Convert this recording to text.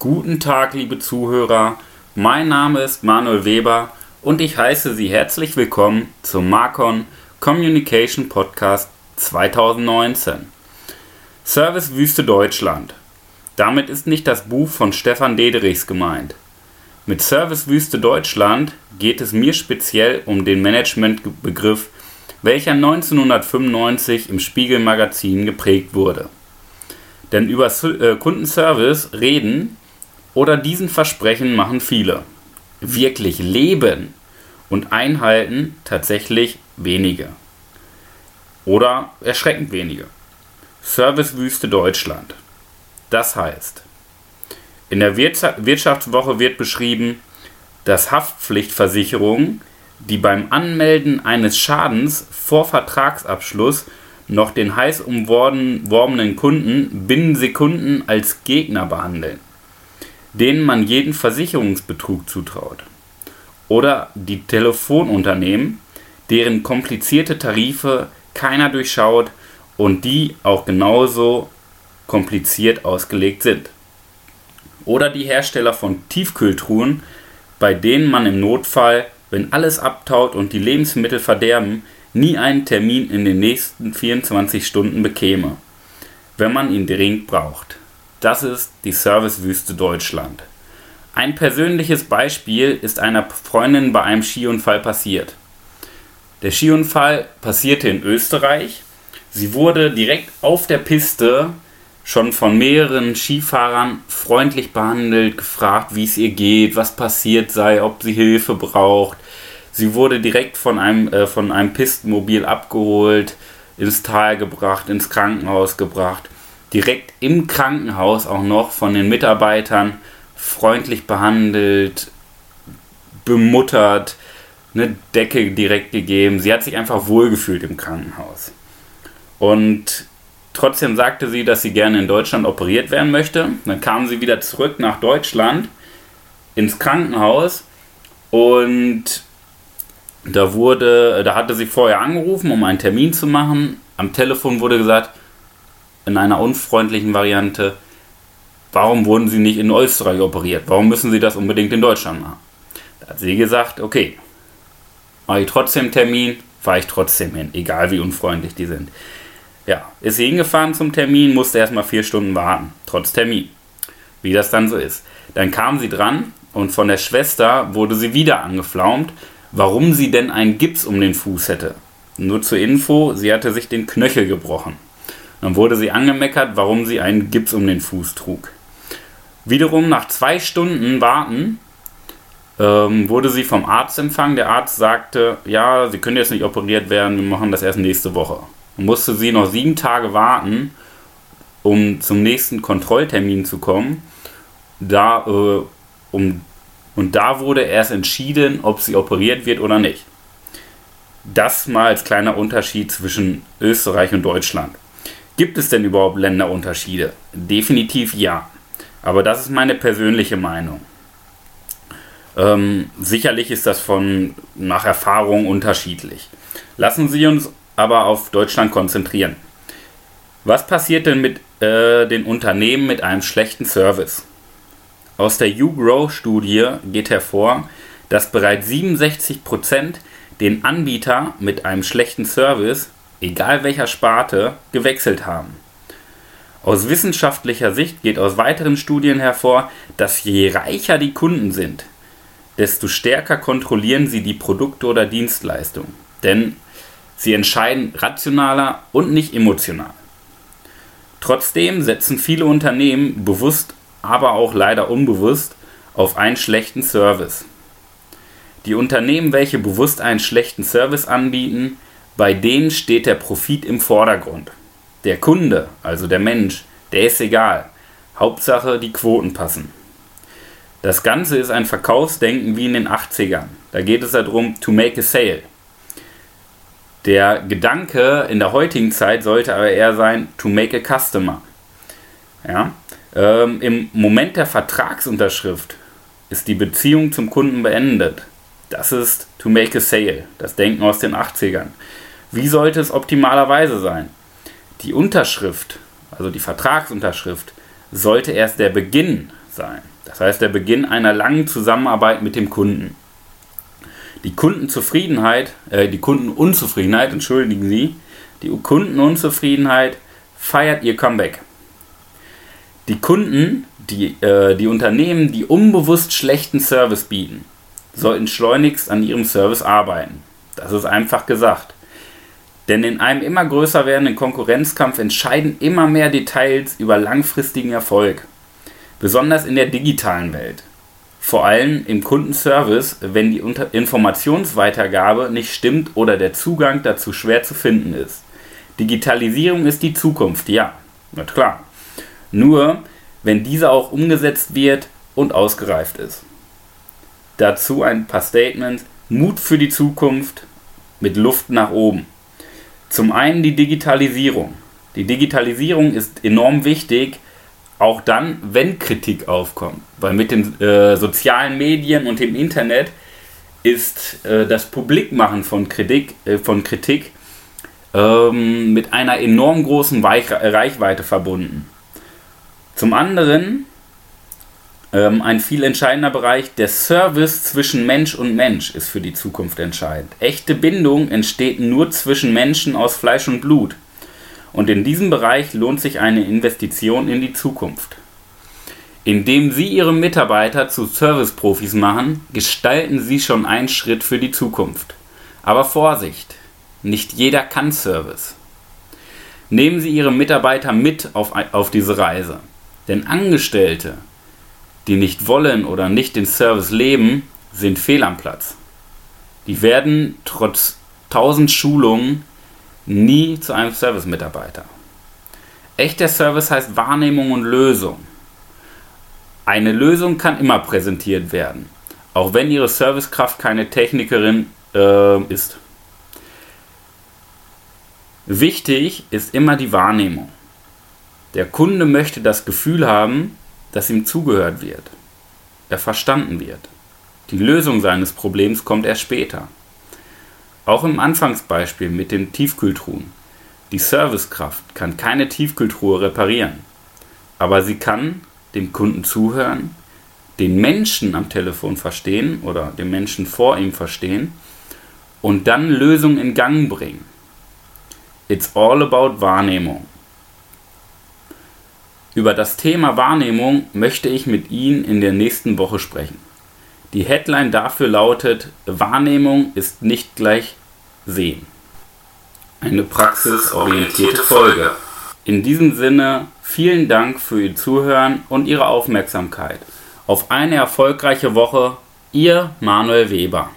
Guten Tag, liebe Zuhörer. Mein Name ist Manuel Weber und ich heiße Sie herzlich willkommen zum Marcon Communication Podcast 2019. Service Wüste Deutschland. Damit ist nicht das Buch von Stefan Dederichs gemeint. Mit Service Wüste Deutschland geht es mir speziell um den Managementbegriff, welcher 1995 im Spiegel Magazin geprägt wurde. Denn über äh, Kundenservice reden oder diesen Versprechen machen viele. Wirklich leben und einhalten tatsächlich wenige. Oder erschreckend wenige. Servicewüste Deutschland. Das heißt, in der Wirtschaftswoche wird beschrieben, dass Haftpflichtversicherungen, die beim Anmelden eines Schadens vor Vertragsabschluss noch den heiß umworbenen Kunden binnen Sekunden als Gegner behandeln, denen man jeden Versicherungsbetrug zutraut. Oder die Telefonunternehmen, deren komplizierte Tarife keiner durchschaut und die auch genauso kompliziert ausgelegt sind. Oder die Hersteller von Tiefkühltruhen, bei denen man im Notfall, wenn alles abtaut und die Lebensmittel verderben, nie einen Termin in den nächsten 24 Stunden bekäme, wenn man ihn dringend braucht. Das ist die Servicewüste Deutschland. Ein persönliches Beispiel ist einer Freundin bei einem Skiunfall passiert. Der Skiunfall passierte in Österreich. Sie wurde direkt auf der Piste schon von mehreren Skifahrern freundlich behandelt, gefragt, wie es ihr geht, was passiert sei, ob sie Hilfe braucht. Sie wurde direkt von einem, äh, von einem Pistenmobil abgeholt, ins Tal gebracht, ins Krankenhaus gebracht. Direkt im Krankenhaus auch noch von den Mitarbeitern freundlich behandelt, bemuttert, eine Decke direkt gegeben. Sie hat sich einfach wohlgefühlt im Krankenhaus. Und trotzdem sagte sie, dass sie gerne in Deutschland operiert werden möchte. Dann kam sie wieder zurück nach Deutschland ins Krankenhaus und da wurde, da hatte sie vorher angerufen, um einen Termin zu machen. Am Telefon wurde gesagt, in einer unfreundlichen Variante, warum wurden sie nicht in Österreich operiert? Warum müssen sie das unbedingt in Deutschland machen? Da hat sie gesagt, okay, mache ich trotzdem Termin, fahre ich trotzdem hin, egal wie unfreundlich die sind. Ja, ist sie hingefahren zum Termin, musste erstmal vier Stunden warten, trotz Termin. Wie das dann so ist. Dann kam sie dran und von der Schwester wurde sie wieder angeflaumt, warum sie denn einen Gips um den Fuß hätte. Nur zur Info, sie hatte sich den Knöchel gebrochen. Dann wurde sie angemeckert, warum sie einen Gips um den Fuß trug. Wiederum nach zwei Stunden Warten ähm, wurde sie vom Arzt empfangen. Der Arzt sagte, ja, sie können jetzt nicht operiert werden, wir machen das erst nächste Woche. Dann musste sie noch sieben Tage warten, um zum nächsten Kontrolltermin zu kommen. Da, äh, um und da wurde erst entschieden, ob sie operiert wird oder nicht. Das mal als kleiner Unterschied zwischen Österreich und Deutschland. Gibt es denn überhaupt Länderunterschiede? Definitiv ja. Aber das ist meine persönliche Meinung. Ähm, sicherlich ist das von nach Erfahrung unterschiedlich. Lassen Sie uns aber auf Deutschland konzentrieren. Was passiert denn mit äh, den Unternehmen mit einem schlechten Service? Aus der YouGrow-Studie geht hervor, dass bereits 67% den Anbieter mit einem schlechten Service, egal welcher Sparte, gewechselt haben. Aus wissenschaftlicher Sicht geht aus weiteren Studien hervor, dass je reicher die Kunden sind, desto stärker kontrollieren sie die Produkte oder Dienstleistungen. Denn sie entscheiden rationaler und nicht emotional. Trotzdem setzen viele Unternehmen bewusst aber auch leider unbewusst auf einen schlechten Service. Die Unternehmen, welche bewusst einen schlechten Service anbieten, bei denen steht der Profit im Vordergrund. Der Kunde, also der Mensch, der ist egal. Hauptsache, die Quoten passen. Das Ganze ist ein Verkaufsdenken wie in den 80ern. Da geht es darum, to make a sale. Der Gedanke in der heutigen Zeit sollte aber eher sein, to make a customer. Ja? Ähm, Im Moment der Vertragsunterschrift ist die Beziehung zum Kunden beendet. Das ist to make a sale, das Denken aus den 80ern. Wie sollte es optimalerweise sein? Die Unterschrift, also die Vertragsunterschrift, sollte erst der Beginn sein. Das heißt der Beginn einer langen Zusammenarbeit mit dem Kunden. Die Kundenzufriedenheit, äh, die Kundenunzufriedenheit, entschuldigen Sie, die Kundenunzufriedenheit feiert ihr Comeback. Die Kunden, die, äh, die Unternehmen, die unbewusst schlechten Service bieten, sollten schleunigst an ihrem Service arbeiten. Das ist einfach gesagt. Denn in einem immer größer werdenden Konkurrenzkampf entscheiden immer mehr Details über langfristigen Erfolg. Besonders in der digitalen Welt. Vor allem im Kundenservice, wenn die Informationsweitergabe nicht stimmt oder der Zugang dazu schwer zu finden ist. Digitalisierung ist die Zukunft, ja, na klar. Nur, wenn diese auch umgesetzt wird und ausgereift ist. Dazu ein paar Statements. Mut für die Zukunft mit Luft nach oben. Zum einen die Digitalisierung. Die Digitalisierung ist enorm wichtig, auch dann, wenn Kritik aufkommt. Weil mit den äh, sozialen Medien und dem Internet ist äh, das Publikmachen von Kritik, äh, von Kritik ähm, mit einer enorm großen Weich Reichweite verbunden. Zum anderen ähm, ein viel entscheidender Bereich, der Service zwischen Mensch und Mensch ist für die Zukunft entscheidend. Echte Bindung entsteht nur zwischen Menschen aus Fleisch und Blut. Und in diesem Bereich lohnt sich eine Investition in die Zukunft. Indem Sie Ihre Mitarbeiter zu Serviceprofis machen, gestalten Sie schon einen Schritt für die Zukunft. Aber Vorsicht, nicht jeder kann Service. Nehmen Sie Ihre Mitarbeiter mit auf, auf diese Reise. Denn Angestellte, die nicht wollen oder nicht den Service leben, sind fehl am Platz. Die werden trotz tausend Schulungen nie zu einem Service-Mitarbeiter. Echter Service heißt Wahrnehmung und Lösung. Eine Lösung kann immer präsentiert werden, auch wenn Ihre Servicekraft keine Technikerin äh, ist. Wichtig ist immer die Wahrnehmung. Der Kunde möchte das Gefühl haben, dass ihm zugehört wird, er verstanden wird. Die Lösung seines Problems kommt erst später. Auch im Anfangsbeispiel mit den Tiefkühltruhen. Die Servicekraft kann keine Tiefkühltruhe reparieren, aber sie kann dem Kunden zuhören, den Menschen am Telefon verstehen oder den Menschen vor ihm verstehen und dann Lösungen in Gang bringen. It's all about Wahrnehmung. Über das Thema Wahrnehmung möchte ich mit Ihnen in der nächsten Woche sprechen. Die Headline dafür lautet Wahrnehmung ist nicht gleich Sehen. Eine praxisorientierte Folge. In diesem Sinne vielen Dank für Ihr Zuhören und Ihre Aufmerksamkeit. Auf eine erfolgreiche Woche, Ihr Manuel Weber.